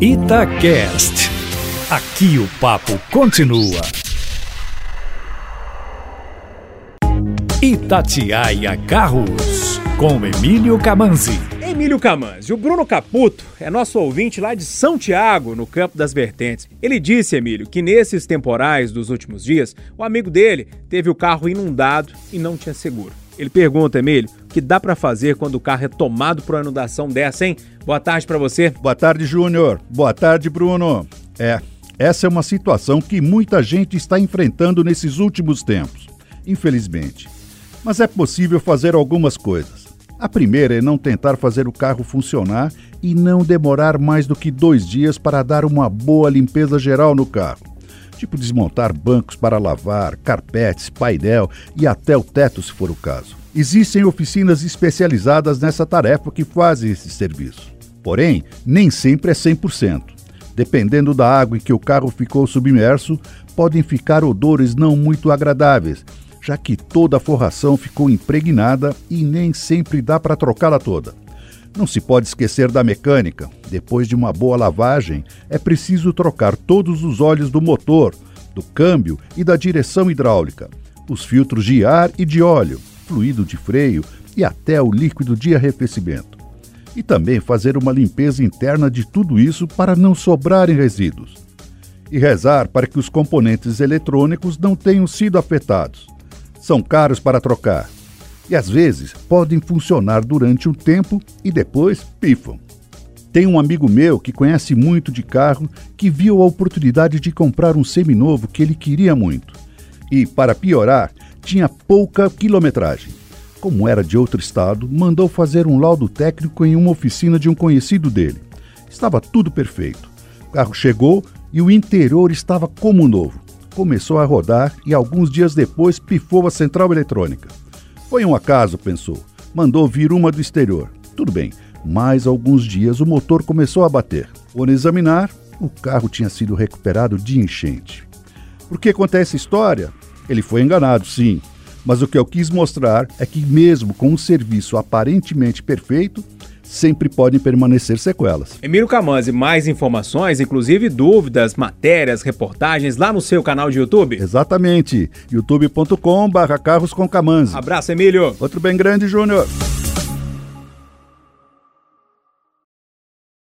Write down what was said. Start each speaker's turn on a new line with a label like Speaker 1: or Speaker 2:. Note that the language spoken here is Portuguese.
Speaker 1: Itacast. Aqui o papo continua. Itatiaia Carros, com Emílio Camanzi.
Speaker 2: Emílio Camanzi, o Bruno Caputo é nosso ouvinte lá de São Tiago, no Campo das Vertentes. Ele disse, Emílio, que nesses temporais dos últimos dias, o amigo dele teve o carro inundado e não tinha seguro. Ele pergunta, Emílio, o que dá para fazer quando o carro é tomado por uma inundação dessa, hein? Boa tarde para você.
Speaker 3: Boa tarde, Júnior. Boa tarde, Bruno. É, essa é uma situação que muita gente está enfrentando nesses últimos tempos, infelizmente. Mas é possível fazer algumas coisas. A primeira é não tentar fazer o carro funcionar e não demorar mais do que dois dias para dar uma boa limpeza geral no carro. Tipo desmontar bancos para lavar, carpetes, painel e até o teto, se for o caso. Existem oficinas especializadas nessa tarefa que fazem esse serviço. Porém, nem sempre é 100%. Dependendo da água em que o carro ficou submerso, podem ficar odores não muito agradáveis já que toda a forração ficou impregnada e nem sempre dá para trocá-la toda. Não se pode esquecer da mecânica. Depois de uma boa lavagem, é preciso trocar todos os óleos do motor, do câmbio e da direção hidráulica, os filtros de ar e de óleo, fluido de freio e até o líquido de arrefecimento. E também fazer uma limpeza interna de tudo isso para não sobrarem resíduos. E rezar para que os componentes eletrônicos não tenham sido afetados são caros para trocar e às vezes podem funcionar durante um tempo e depois pifam. Tem um amigo meu que conhece muito de carro que viu a oportunidade de comprar um seminovo que ele queria muito. E, para piorar, tinha pouca quilometragem. Como era de outro estado, mandou fazer um laudo técnico em uma oficina de um conhecido dele. Estava tudo perfeito. O carro chegou e o interior estava como novo começou a rodar e alguns dias depois pifou a central eletrônica. Foi um acaso, pensou. Mandou vir uma do exterior. Tudo bem, mais alguns dias o motor começou a bater. Quando examinar, o carro tinha sido recuperado de enchente. Por que conta essa história? Ele foi enganado, sim. Mas o que eu quis mostrar é que, mesmo com um serviço aparentemente perfeito, sempre podem permanecer sequelas.
Speaker 2: Emílio Camanzi, mais informações, inclusive dúvidas, matérias, reportagens lá no seu canal de YouTube?
Speaker 3: Exatamente, youtube.com barra carros com Camanzi.
Speaker 2: Abraço, Emílio.
Speaker 3: Outro bem grande, Júnior.